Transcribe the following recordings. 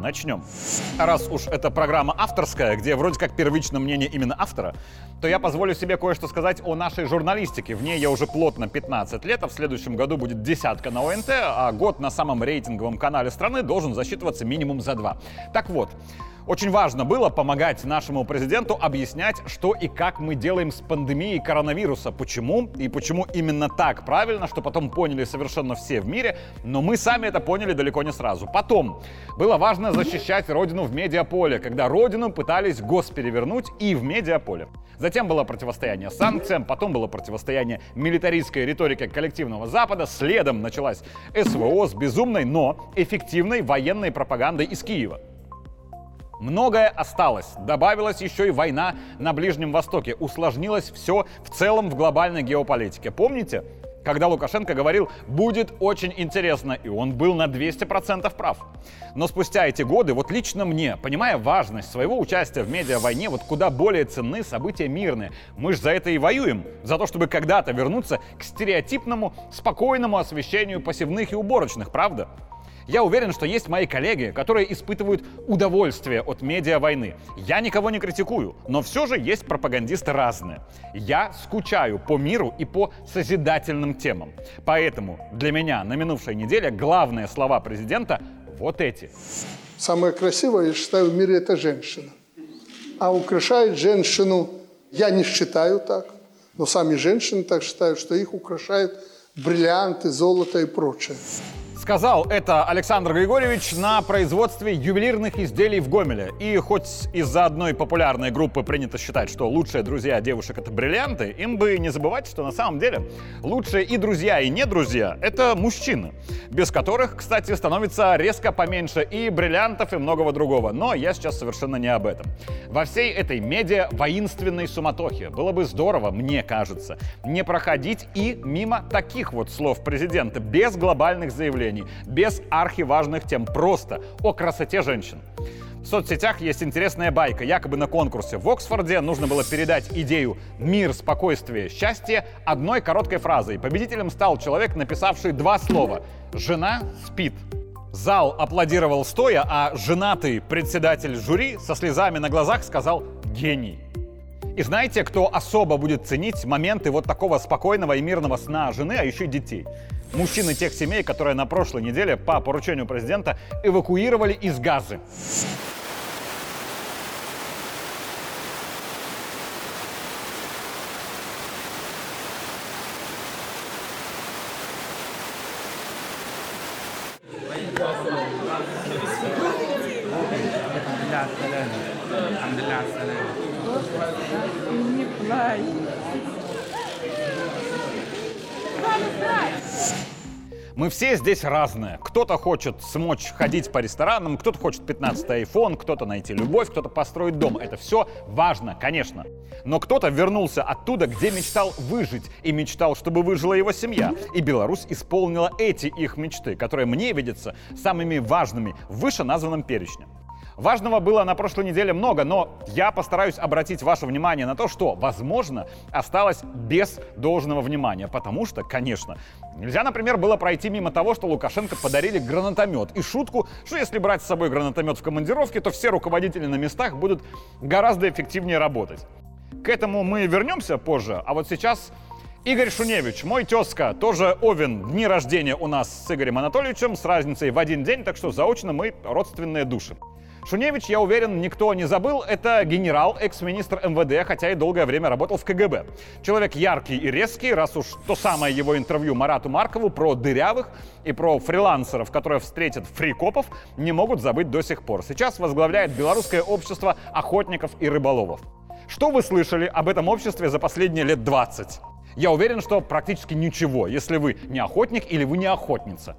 Начнем. Раз уж эта программа авторская, где вроде как первичное мнение именно автора, то я позволю себе кое-что сказать о нашей журналистике. В ней я уже плотно 15 лет, а в следующем году будет десятка на ОНТ, а год на самом рейтинговом канале страны должен засчитываться минимум за два. Так вот, очень важно было помогать нашему президенту объяснять, что и как мы делаем с пандемией коронавируса, почему и почему именно так правильно, что потом поняли совершенно все в мире, но мы сами это поняли далеко не сразу. Потом было важно защищать родину в медиаполе, когда родину пытались госперевернуть и в медиаполе. Затем было противостояние санкциям, потом было противостояние милитаристской риторики коллективного Запада, следом началась СВО с безумной, но эффективной военной пропагандой из Киева. Многое осталось. Добавилась еще и война на Ближнем Востоке. Усложнилось все в целом в глобальной геополитике. Помните? Когда Лукашенко говорил «будет очень интересно», и он был на 200% прав. Но спустя эти годы, вот лично мне, понимая важность своего участия в медиа-войне, вот куда более ценны события мирные. Мы же за это и воюем. За то, чтобы когда-то вернуться к стереотипному, спокойному освещению посевных и уборочных, правда? Я уверен, что есть мои коллеги, которые испытывают удовольствие от медиа-войны. Я никого не критикую, но все же есть пропагандисты разные. Я скучаю по миру и по созидательным темам. Поэтому для меня на минувшей неделе главные слова президента вот эти. Самое красивое, я считаю, в мире это женщина. А украшает женщину, я не считаю так, но сами женщины так считают, что их украшают бриллианты, золото и прочее. Сказал это Александр Григорьевич на производстве ювелирных изделий в Гомеле. И хоть из-за одной популярной группы принято считать, что лучшие друзья девушек это бриллианты, им бы не забывать, что на самом деле лучшие и друзья, и не друзья это мужчины, без которых, кстати, становится резко поменьше и бриллиантов, и многого другого. Но я сейчас совершенно не об этом. Во всей этой медиа воинственной суматохе было бы здорово, мне кажется, не проходить и мимо таких вот слов президента, без глобальных заявлений исследований, без архиважных тем, просто о красоте женщин. В соцсетях есть интересная байка. Якобы на конкурсе в Оксфорде нужно было передать идею «мир, спокойствие, счастье» одной короткой фразой. Победителем стал человек, написавший два слова «жена спит». Зал аплодировал стоя, а женатый председатель жюри со слезами на глазах сказал «гений». И знаете, кто особо будет ценить моменты вот такого спокойного и мирного сна жены, а еще детей? Мужчины тех семей, которые на прошлой неделе по поручению президента эвакуировали из Газы. Мы все здесь разные. Кто-то хочет смочь ходить по ресторанам, кто-то хочет 15 iPhone, кто-то найти любовь, кто-то построить дом. Это все важно, конечно. Но кто-то вернулся оттуда, где мечтал выжить, и мечтал, чтобы выжила его семья. И Беларусь исполнила эти их мечты, которые мне видятся самыми важными в вышеназванном перечне. Важного было на прошлой неделе много, но я постараюсь обратить ваше внимание на то, что, возможно, осталось без должного внимания. Потому что, конечно, нельзя, например, было пройти мимо того, что Лукашенко подарили гранатомет. И шутку, что если брать с собой гранатомет в командировке, то все руководители на местах будут гораздо эффективнее работать. К этому мы вернемся позже, а вот сейчас Игорь Шуневич, мой тезка, тоже Овен. Дни рождения у нас с Игорем Анатольевичем с разницей в один день, так что заочно мы родственные души. Шуневич, я уверен, никто не забыл. Это генерал, экс-министр МВД, хотя и долгое время работал в КГБ. Человек яркий и резкий, раз уж то самое его интервью Марату Маркову про дырявых и про фрилансеров, которые встретят фрикопов, не могут забыть до сих пор. Сейчас возглавляет Белорусское общество охотников и рыболовов. Что вы слышали об этом обществе за последние лет 20? Я уверен, что практически ничего, если вы не охотник или вы не охотница.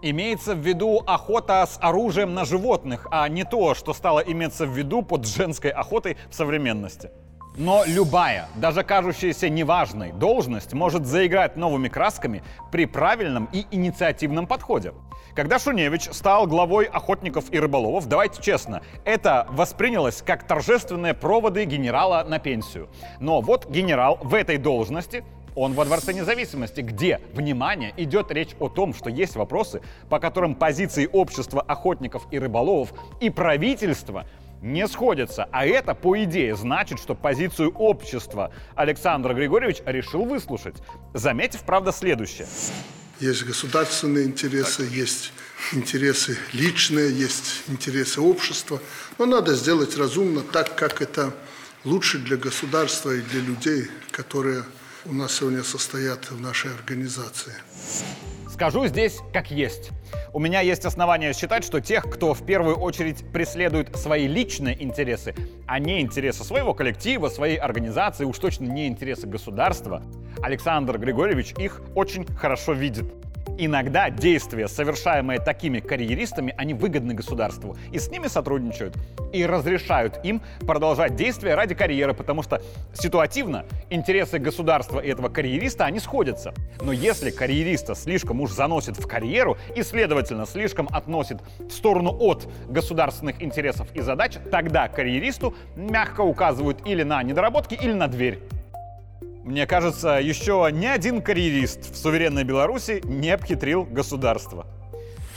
Имеется в виду охота с оружием на животных, а не то, что стало иметься в виду под женской охотой в современности. Но любая, даже кажущаяся неважной, должность может заиграть новыми красками при правильном и инициативном подходе. Когда Шуневич стал главой охотников и рыболовов, давайте честно, это воспринялось как торжественные проводы генерала на пенсию. Но вот генерал в этой должности он во Дворце независимости, где, внимание, идет речь о том, что есть вопросы, по которым позиции общества охотников и рыболовов и правительства не сходятся. А это, по идее, значит, что позицию общества Александр Григорьевич решил выслушать, заметив, правда, следующее. Есть государственные интересы, есть интересы личные, есть интересы общества. Но надо сделать разумно, так как это лучше для государства и для людей, которые у нас сегодня состоят в нашей организации. Скажу здесь как есть. У меня есть основания считать, что тех, кто в первую очередь преследует свои личные интересы, а не интересы своего коллектива, своей организации, уж точно не интересы государства, Александр Григорьевич их очень хорошо видит. Иногда действия, совершаемые такими карьеристами, они выгодны государству, и с ними сотрудничают, и разрешают им продолжать действия ради карьеры, потому что ситуативно интересы государства и этого карьериста, они сходятся. Но если карьериста слишком уж заносит в карьеру и, следовательно, слишком относит в сторону от государственных интересов и задач, тогда карьеристу мягко указывают или на недоработки, или на дверь. Мне кажется, еще ни один карьерист в суверенной Беларуси не обхитрил государство.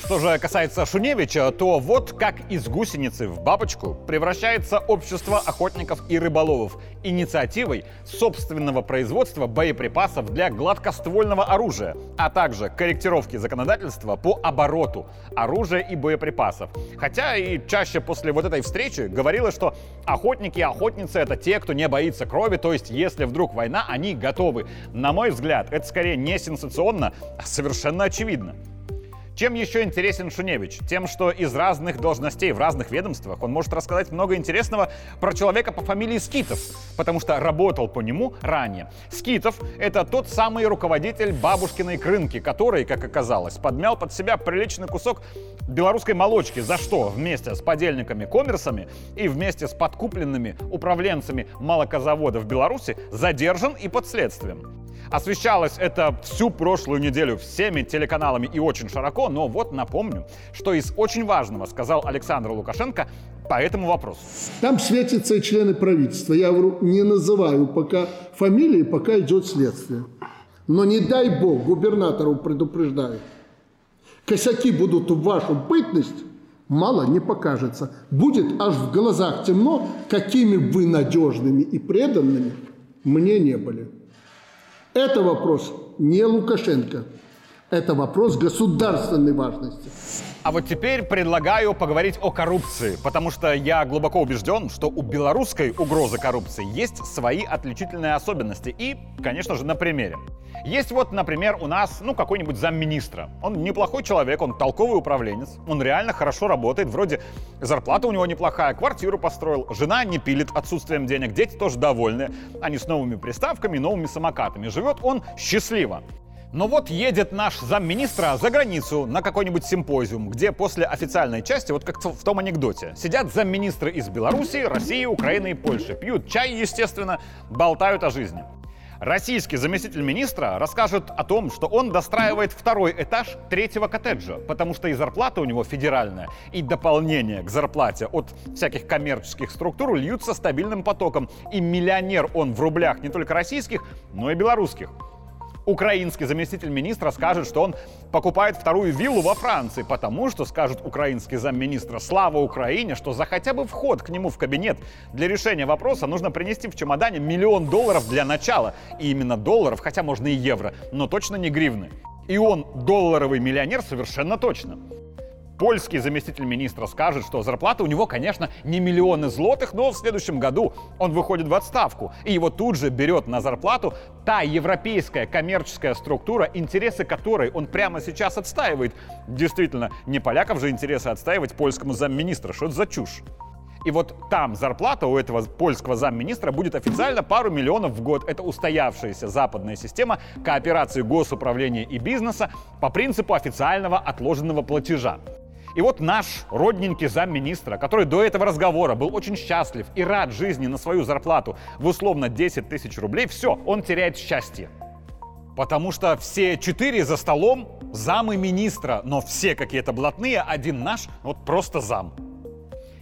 Что же касается Шуневича, то вот как из гусеницы в бабочку превращается общество охотников и рыболовов инициативой собственного производства боеприпасов для гладкоствольного оружия, а также корректировки законодательства по обороту оружия и боеприпасов. Хотя и чаще после вот этой встречи говорилось, что охотники и охотницы это те, кто не боится крови, то есть если вдруг война, они готовы. На мой взгляд, это скорее не сенсационно, а совершенно очевидно. Чем еще интересен Шуневич? Тем, что из разных должностей в разных ведомствах он может рассказать много интересного про человека по фамилии Скитов, потому что работал по нему ранее. Скитов — это тот самый руководитель бабушкиной крынки, который, как оказалось, подмял под себя приличный кусок белорусской молочки, за что вместе с подельниками-коммерсами и вместе с подкупленными управленцами молокозавода в Беларуси задержан и под следствием. Освещалось это всю прошлую неделю всеми телеканалами и очень широко, но вот напомню, что из очень важного сказал Александр Лукашенко по этому вопросу. Там светятся члены правительства. Я говорю, не называю пока фамилии, пока идет следствие. Но не дай бог, губернатору предупреждаю, косяки будут в вашу бытность, мало не покажется. Будет аж в глазах темно, какими вы надежными и преданными мне не были. Это вопрос не Лукашенко, это вопрос государственной важности. А вот теперь предлагаю поговорить о коррупции, потому что я глубоко убежден, что у белорусской угрозы коррупции есть свои отличительные особенности и, конечно же, на примере. Есть вот, например, у нас, ну, какой-нибудь замминистра. Он неплохой человек, он толковый управленец, он реально хорошо работает, вроде зарплата у него неплохая, квартиру построил, жена не пилит отсутствием денег, дети тоже довольны, они с новыми приставками, новыми самокатами. Живет он счастливо. Но вот едет наш замминистра за границу на какой-нибудь симпозиум, где после официальной части, вот как в том анекдоте, сидят замминистры из Беларуси, России, Украины и Польши, пьют чай, естественно, болтают о жизни. Российский заместитель министра расскажет о том, что он достраивает второй этаж третьего коттеджа, потому что и зарплата у него федеральная, и дополнение к зарплате от всяких коммерческих структур льются стабильным потоком. И миллионер он в рублях не только российских, но и белорусских. Украинский заместитель министра скажет, что он покупает вторую виллу во Франции, потому что, скажет украинский замминистра, слава Украине, что за хотя бы вход к нему в кабинет для решения вопроса нужно принести в чемодане миллион долларов для начала. И именно долларов, хотя можно и евро, но точно не гривны. И он долларовый миллионер совершенно точно. Польский заместитель министра скажет, что зарплата у него, конечно, не миллионы злотых, но в следующем году он выходит в отставку. И его тут же берет на зарплату та европейская коммерческая структура, интересы которой он прямо сейчас отстаивает. Действительно, не поляков же интересы отстаивать польскому замминистра. Что это за чушь? И вот там зарплата у этого польского замминистра будет официально пару миллионов в год. Это устоявшаяся западная система кооперации госуправления и бизнеса по принципу официального отложенного платежа. И вот наш родненький замминистра, который до этого разговора был очень счастлив и рад жизни на свою зарплату в условно 10 тысяч рублей, все, он теряет счастье. Потому что все четыре за столом замы министра, но все какие-то блатные, один наш, вот просто зам.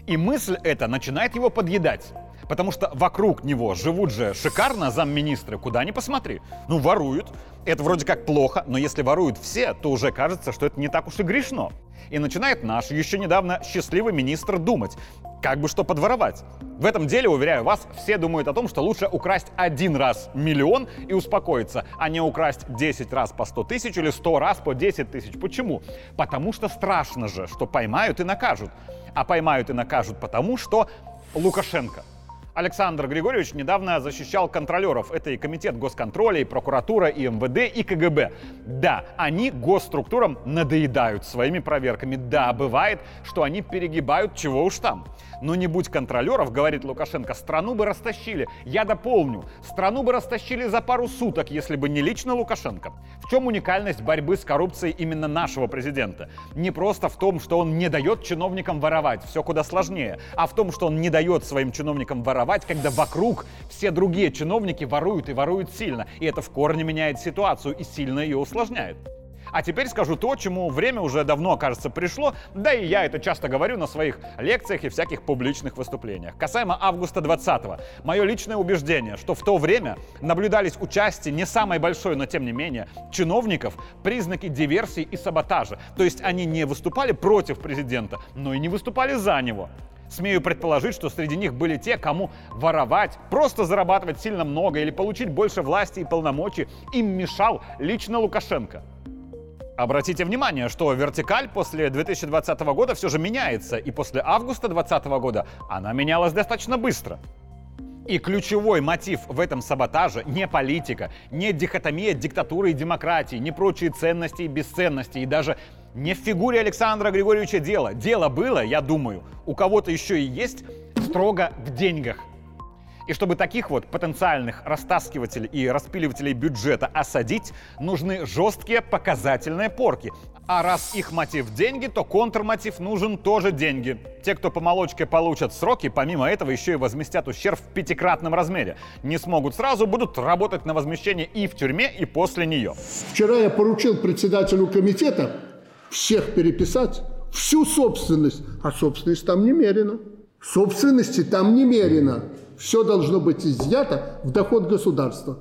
И мысль эта начинает его подъедать. Потому что вокруг него живут же шикарно замминистры, куда ни посмотри. Ну, воруют. Это вроде как плохо, но если воруют все, то уже кажется, что это не так уж и грешно. И начинает наш еще недавно счастливый министр думать, как бы что подворовать. В этом деле, уверяю вас, все думают о том, что лучше украсть один раз миллион и успокоиться, а не украсть 10 раз по 100 тысяч или 100 раз по 10 тысяч. Почему? Потому что страшно же, что поймают и накажут. А поймают и накажут потому, что Лукашенко – Александр Григорьевич недавно защищал контролеров. Это и Комитет госконтроля, и прокуратура, и МВД, и КГБ. Да, они госструктурам надоедают своими проверками. Да, бывает, что они перегибают, чего уж там. Но не будь контролеров, говорит Лукашенко, страну бы растащили. Я дополню, страну бы растащили за пару суток, если бы не лично Лукашенко. В чем уникальность борьбы с коррупцией именно нашего президента? Не просто в том, что он не дает чиновникам воровать, все куда сложнее, а в том, что он не дает своим чиновникам воровать, когда вокруг все другие чиновники воруют и воруют сильно. И это в корне меняет ситуацию и сильно ее усложняет. А теперь скажу то, чему время уже давно, кажется, пришло, да и я это часто говорю на своих лекциях и всяких публичных выступлениях. Касаемо августа 20-го. Мое личное убеждение, что в то время наблюдались участие не самой большой, но тем не менее, чиновников признаки диверсии и саботажа. То есть они не выступали против президента, но и не выступали за него. Смею предположить, что среди них были те, кому воровать, просто зарабатывать сильно много или получить больше власти и полномочий им мешал лично Лукашенко. Обратите внимание, что вертикаль после 2020 года все же меняется, и после августа 2020 года она менялась достаточно быстро. И ключевой мотив в этом саботаже не политика, не дихотомия диктатуры и демократии, не прочие ценности и бесценности, и даже не в фигуре Александра Григорьевича дело. Дело было, я думаю, у кого-то еще и есть строго в деньгах. И чтобы таких вот потенциальных растаскивателей и распиливателей бюджета осадить, нужны жесткие показательные порки. А раз их мотив деньги, то контрмотив нужен тоже деньги. Те, кто по молочке получат сроки, помимо этого еще и возместят ущерб в пятикратном размере. Не смогут сразу, будут работать на возмещение и в тюрьме, и после нее. Вчера я поручил председателю комитета всех переписать, всю собственность, а собственность там немерено. Собственности там немерено. Все должно быть изъято в доход государства.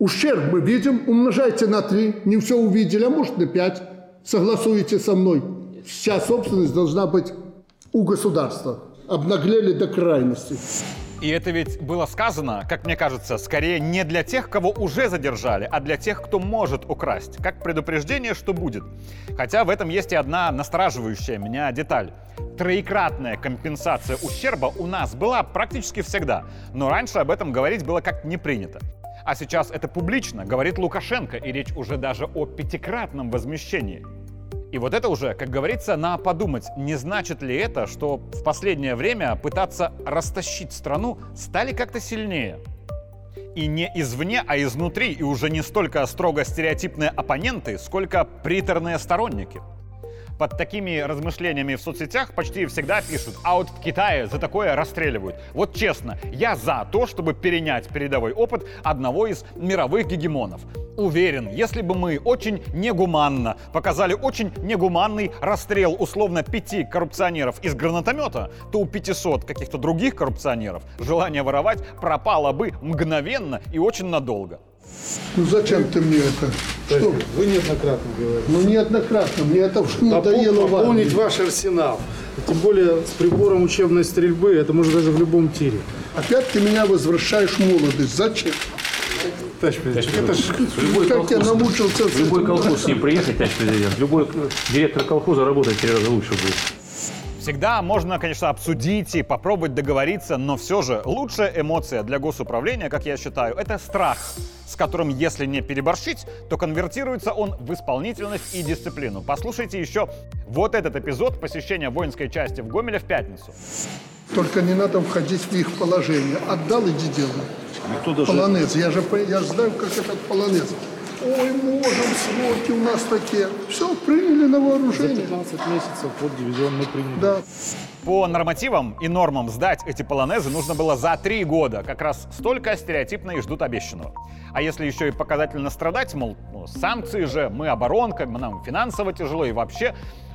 Ущерб мы видим, умножайте на 3, не все увидели, а может на 5. Согласуете со мной. Вся собственность должна быть у государства. Обнаглели до крайности. И это ведь было сказано, как мне кажется, скорее не для тех, кого уже задержали, а для тех, кто может украсть, как предупреждение, что будет. Хотя в этом есть и одна настораживающая меня деталь. Троекратная компенсация ущерба у нас была практически всегда, но раньше об этом говорить было как не принято. А сейчас это публично, говорит Лукашенко, и речь уже даже о пятикратном возмещении. И вот это уже, как говорится, на подумать, не значит ли это, что в последнее время пытаться растащить страну стали как-то сильнее? И не извне, а изнутри, и уже не столько строго стереотипные оппоненты, сколько приторные сторонники – под такими размышлениями в соцсетях почти всегда пишут, а вот в Китае за такое расстреливают. Вот честно, я за то, чтобы перенять передовой опыт одного из мировых гегемонов. Уверен, если бы мы очень негуманно показали очень негуманный расстрел условно пяти коррупционеров из гранатомета, то у 500 каких-то других коррупционеров желание воровать пропало бы мгновенно и очень надолго. Ну зачем ты мне это? Что? Вы неоднократно говорили. Ну неоднократно, мне это уже надоело Пополнить ваш арсенал. Тем более с прибором учебной стрельбы, это можно даже в любом тире. Опять ты меня возвращаешь в молодость. Зачем? Товарищ президент, это ж... Любой как я намучился. В любой колхоз с ним приехать, товарищ президент. Любой директор колхоза работает три раза лучше будет. Всегда можно, конечно, обсудить и попробовать договориться, но все же лучшая эмоция для госуправления, как я считаю, это страх, с которым, если не переборщить, то конвертируется он в исполнительность и дисциплину. Послушайте еще вот этот эпизод посещения воинской части в Гомеле в пятницу. Только не надо входить в их положение. Отдал, иди делай. Никто даже... Полонез. Я же, я же знаю, как этот полонез. Ой, можем, сроки у нас такие. Все, приняли на За вооружение. 15 месяцев под дивизион мы приняли. Да. По нормативам и нормам сдать эти полонезы нужно было за три года. Как раз столько стереотипно и ждут обещанного. А если еще и показательно страдать, мол, ну, санкции же, мы оборонка, нам финансово тяжело и вообще,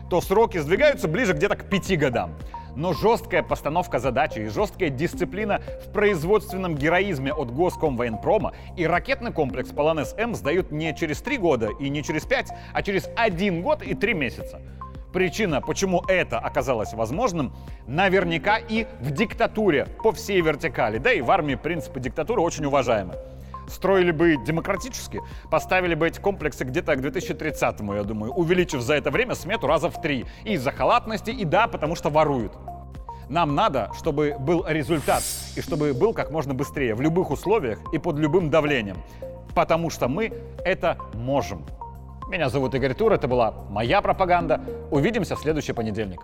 то сроки сдвигаются ближе где-то к пяти годам. Но жесткая постановка задачи и жесткая дисциплина в производственном героизме от Госкомвоенпрома и ракетный комплекс Полонез-М сдают не через три года и не через пять, а через один год и три месяца. Причина, почему это оказалось возможным, наверняка и в диктатуре по всей вертикали. Да и в армии принципы диктатуры очень уважаемы. Строили бы демократически, поставили бы эти комплексы где-то к 2030-му, я думаю, увеличив за это время смету раза в три. И из-за халатности, и да, потому что воруют. Нам надо, чтобы был результат, и чтобы был как можно быстрее, в любых условиях и под любым давлением. Потому что мы это можем. Меня зовут Игорь Тур, это была моя пропаганда. Увидимся в следующий понедельник.